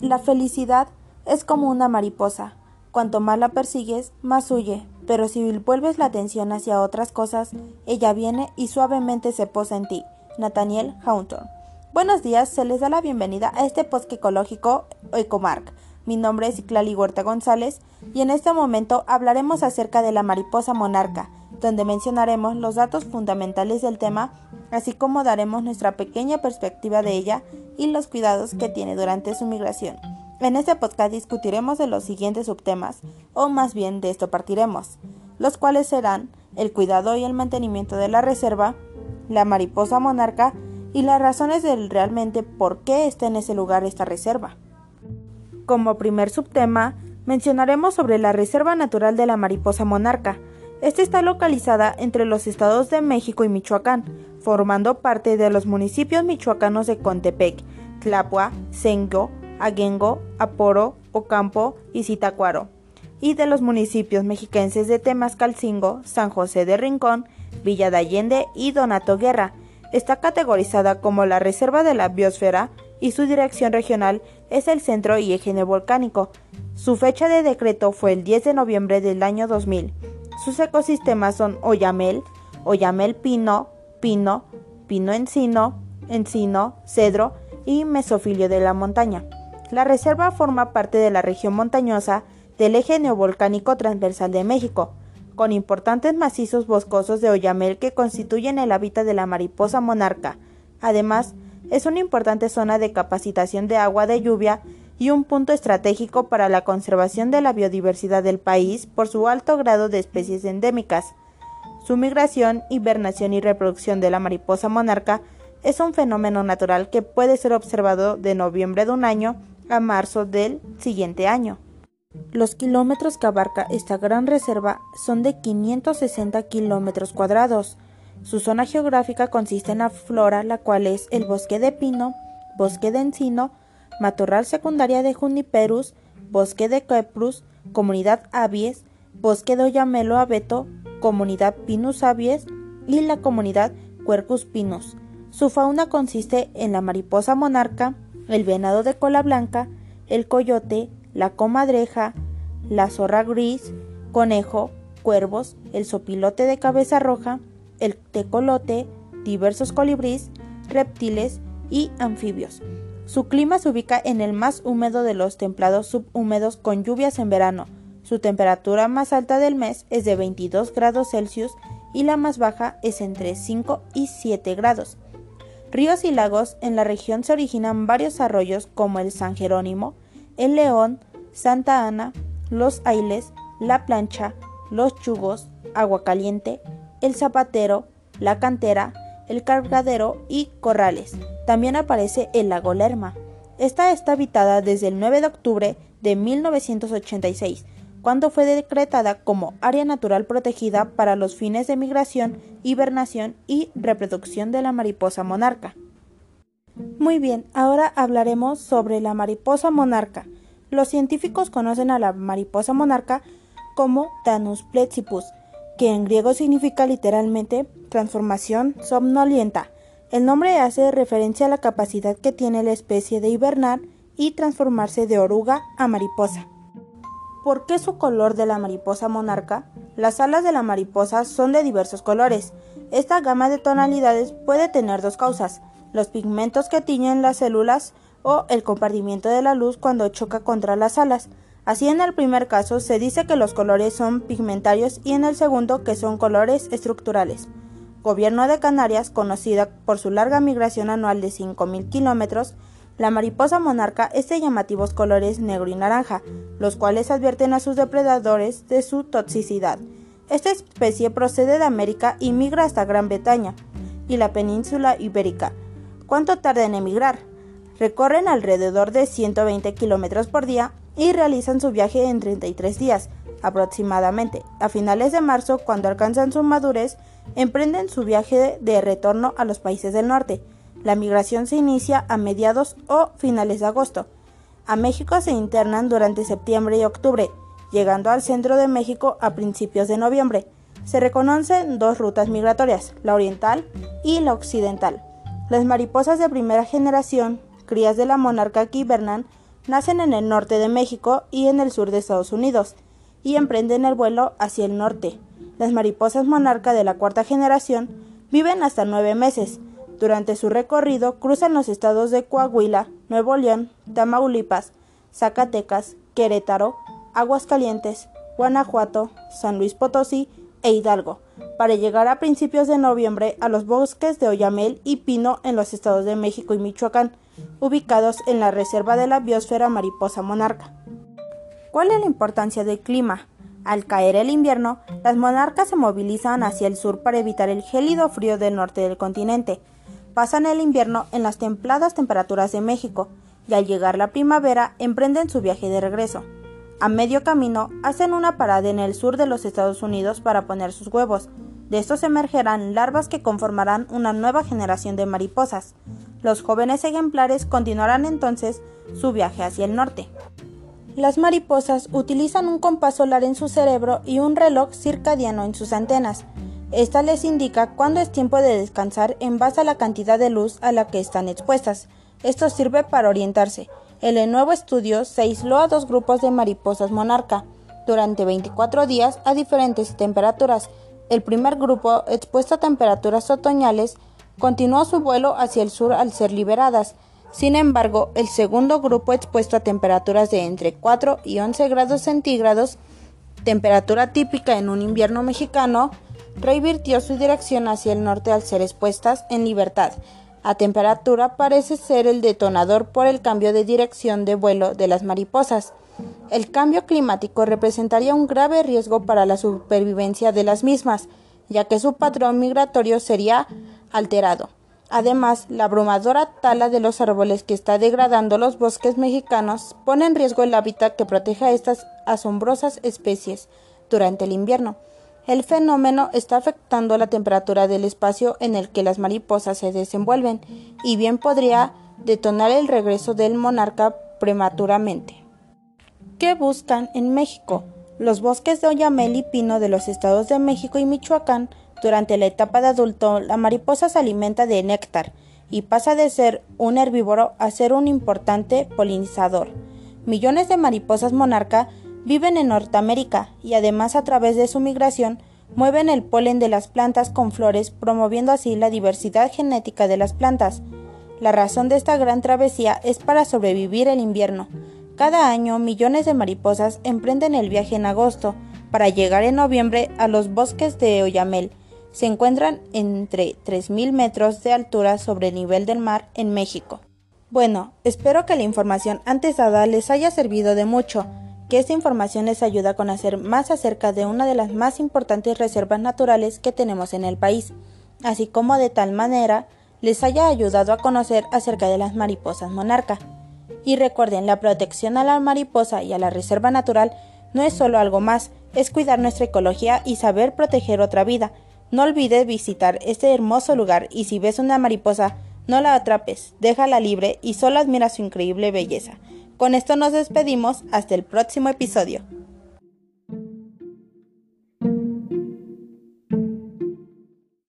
La felicidad es como una mariposa. Cuanto más la persigues, más huye, pero si vuelves la atención hacia otras cosas, ella viene y suavemente se posa en ti. Nathaniel Hawthorne. Buenos días, se les da la bienvenida a este post ecológico Ecomark. Mi nombre es Clali Huerta González y en este momento hablaremos acerca de la mariposa monarca, donde mencionaremos los datos fundamentales del tema, así como daremos nuestra pequeña perspectiva de ella y los cuidados que tiene durante su migración. En este podcast discutiremos de los siguientes subtemas, o más bien de esto partiremos, los cuales serán el cuidado y el mantenimiento de la reserva, la mariposa monarca y las razones del realmente por qué está en ese lugar esta reserva. Como primer subtema, mencionaremos sobre la Reserva Natural de la Mariposa Monarca. Esta está localizada entre los estados de México y Michoacán, formando parte de los municipios michoacanos de Contepec, Tlapua, Sengo, Aguengo, Aporo, Ocampo y Zitacuaro, y de los municipios mexiquenses de Temascalcingo, San José de Rincón, Villa de Allende y Donato Guerra. Está categorizada como la Reserva de la Biosfera y su dirección regional es el Centro y Eje Volcánico. Su fecha de decreto fue el 10 de noviembre del año 2000. Sus ecosistemas son Oyamel, Oyamel pino, pino, pino encino, encino, cedro y mesofilio de la montaña. La reserva forma parte de la región montañosa del eje neovolcánico transversal de México, con importantes macizos boscosos de oyamel que constituyen el hábitat de la mariposa monarca. Además, es una importante zona de capacitación de agua de lluvia y un punto estratégico para la conservación de la biodiversidad del país por su alto grado de especies endémicas. Su migración, hibernación y reproducción de la mariposa monarca es un fenómeno natural que puede ser observado de noviembre de un año a marzo del siguiente año. Los kilómetros que abarca esta gran reserva son de 560 kilómetros cuadrados. Su zona geográfica consiste en la flora, la cual es el bosque de pino, bosque de encino, matorral secundaria de juniperus, bosque de queprus, comunidad avies, bosque de oyamelo abeto, comunidad pinus avies y la comunidad quercus pinus. Su fauna consiste en la mariposa monarca, el venado de cola blanca, el coyote, la comadreja, la zorra gris, conejo, cuervos, el sopilote de cabeza roja, el tecolote, diversos colibrís, reptiles y anfibios. Su clima se ubica en el más húmedo de los templados subhúmedos con lluvias en verano. Su temperatura más alta del mes es de 22 grados Celsius y la más baja es entre 5 y 7 grados. Ríos y lagos en la región se originan varios arroyos como el San Jerónimo, el León, Santa Ana, los Ailes, la Plancha, los Chugos, Agua Caliente, el Zapatero, la Cantera, el Cargadero y Corrales. También aparece el lago Lerma. Esta está habitada desde el 9 de octubre de 1986 cuando fue decretada como área natural protegida para los fines de migración, hibernación y reproducción de la mariposa monarca. Muy bien, ahora hablaremos sobre la mariposa monarca. Los científicos conocen a la mariposa monarca como Danus plexippus, que en griego significa literalmente transformación somnolienta. El nombre hace referencia a la capacidad que tiene la especie de hibernar y transformarse de oruga a mariposa. ¿Por qué su color de la mariposa monarca? Las alas de la mariposa son de diversos colores. Esta gama de tonalidades puede tener dos causas, los pigmentos que tiñen las células o el compartimiento de la luz cuando choca contra las alas. Así en el primer caso se dice que los colores son pigmentarios y en el segundo que son colores estructurales. Gobierno de Canarias, conocida por su larga migración anual de 5.000 kilómetros, la mariposa monarca es de llamativos colores negro y naranja, los cuales advierten a sus depredadores de su toxicidad. Esta especie procede de América y migra hasta Gran Bretaña y la península ibérica. ¿Cuánto tarda en emigrar? Recorren alrededor de 120 kilómetros por día y realizan su viaje en 33 días aproximadamente. A finales de marzo, cuando alcanzan su madurez, emprenden su viaje de retorno a los países del norte. La migración se inicia a mediados o finales de agosto. A México se internan durante septiembre y octubre, llegando al centro de México a principios de noviembre. Se reconocen dos rutas migratorias, la oriental y la occidental. Las mariposas de primera generación, crías de la monarca que hibernan, nacen en el norte de México y en el sur de Estados Unidos, y emprenden el vuelo hacia el norte. Las mariposas monarca de la cuarta generación viven hasta nueve meses. Durante su recorrido cruzan los estados de Coahuila, Nuevo León, Tamaulipas, Zacatecas, Querétaro, Aguascalientes, Guanajuato, San Luis Potosí e Hidalgo, para llegar a principios de noviembre a los bosques de Oyamel y Pino en los estados de México y Michoacán, ubicados en la Reserva de la Biosfera Mariposa Monarca. ¿Cuál es la importancia del clima? Al caer el invierno, las monarcas se movilizan hacia el sur para evitar el gélido frío del norte del continente. Pasan el invierno en las templadas temperaturas de México y al llegar la primavera emprenden su viaje de regreso. A medio camino hacen una parada en el sur de los Estados Unidos para poner sus huevos. De estos emergerán larvas que conformarán una nueva generación de mariposas. Los jóvenes ejemplares continuarán entonces su viaje hacia el norte. Las mariposas utilizan un compás solar en su cerebro y un reloj circadiano en sus antenas. Esta les indica cuándo es tiempo de descansar en base a la cantidad de luz a la que están expuestas. Esto sirve para orientarse el nuevo estudio se aisló a dos grupos de mariposas monarca durante 24 días a diferentes temperaturas. El primer grupo, expuesto a temperaturas otoñales, continuó su vuelo hacia el sur al ser liberadas. Sin embargo, el segundo grupo, expuesto a temperaturas de entre 4 y 11 grados centígrados, temperatura típica en un invierno mexicano, revirtió su dirección hacia el norte al ser expuestas en libertad a temperatura parece ser el detonador por el cambio de dirección de vuelo de las mariposas. El cambio climático representaría un grave riesgo para la supervivencia de las mismas, ya que su patrón migratorio sería alterado. Además, la abrumadora tala de los árboles que está degradando los bosques mexicanos pone en riesgo el hábitat que protege a estas asombrosas especies durante el invierno. El fenómeno está afectando la temperatura del espacio en el que las mariposas se desenvuelven y bien podría detonar el regreso del monarca prematuramente. ¿Qué buscan en México? Los bosques de oyamel y pino de los estados de México y Michoacán, durante la etapa de adulto, la mariposa se alimenta de néctar y pasa de ser un herbívoro a ser un importante polinizador. Millones de mariposas monarca Viven en Norteamérica y además a través de su migración mueven el polen de las plantas con flores, promoviendo así la diversidad genética de las plantas. La razón de esta gran travesía es para sobrevivir el invierno. Cada año millones de mariposas emprenden el viaje en agosto para llegar en noviembre a los bosques de Oyamel. Se encuentran entre 3.000 metros de altura sobre el nivel del mar en México. Bueno, espero que la información antes dada les haya servido de mucho que esta información les ayuda a conocer más acerca de una de las más importantes reservas naturales que tenemos en el país, así como de tal manera les haya ayudado a conocer acerca de las mariposas monarca. Y recuerden, la protección a la mariposa y a la reserva natural no es solo algo más, es cuidar nuestra ecología y saber proteger otra vida. No olvides visitar este hermoso lugar y si ves una mariposa, no la atrapes, déjala libre y solo admira su increíble belleza. Con esto nos despedimos hasta el próximo episodio.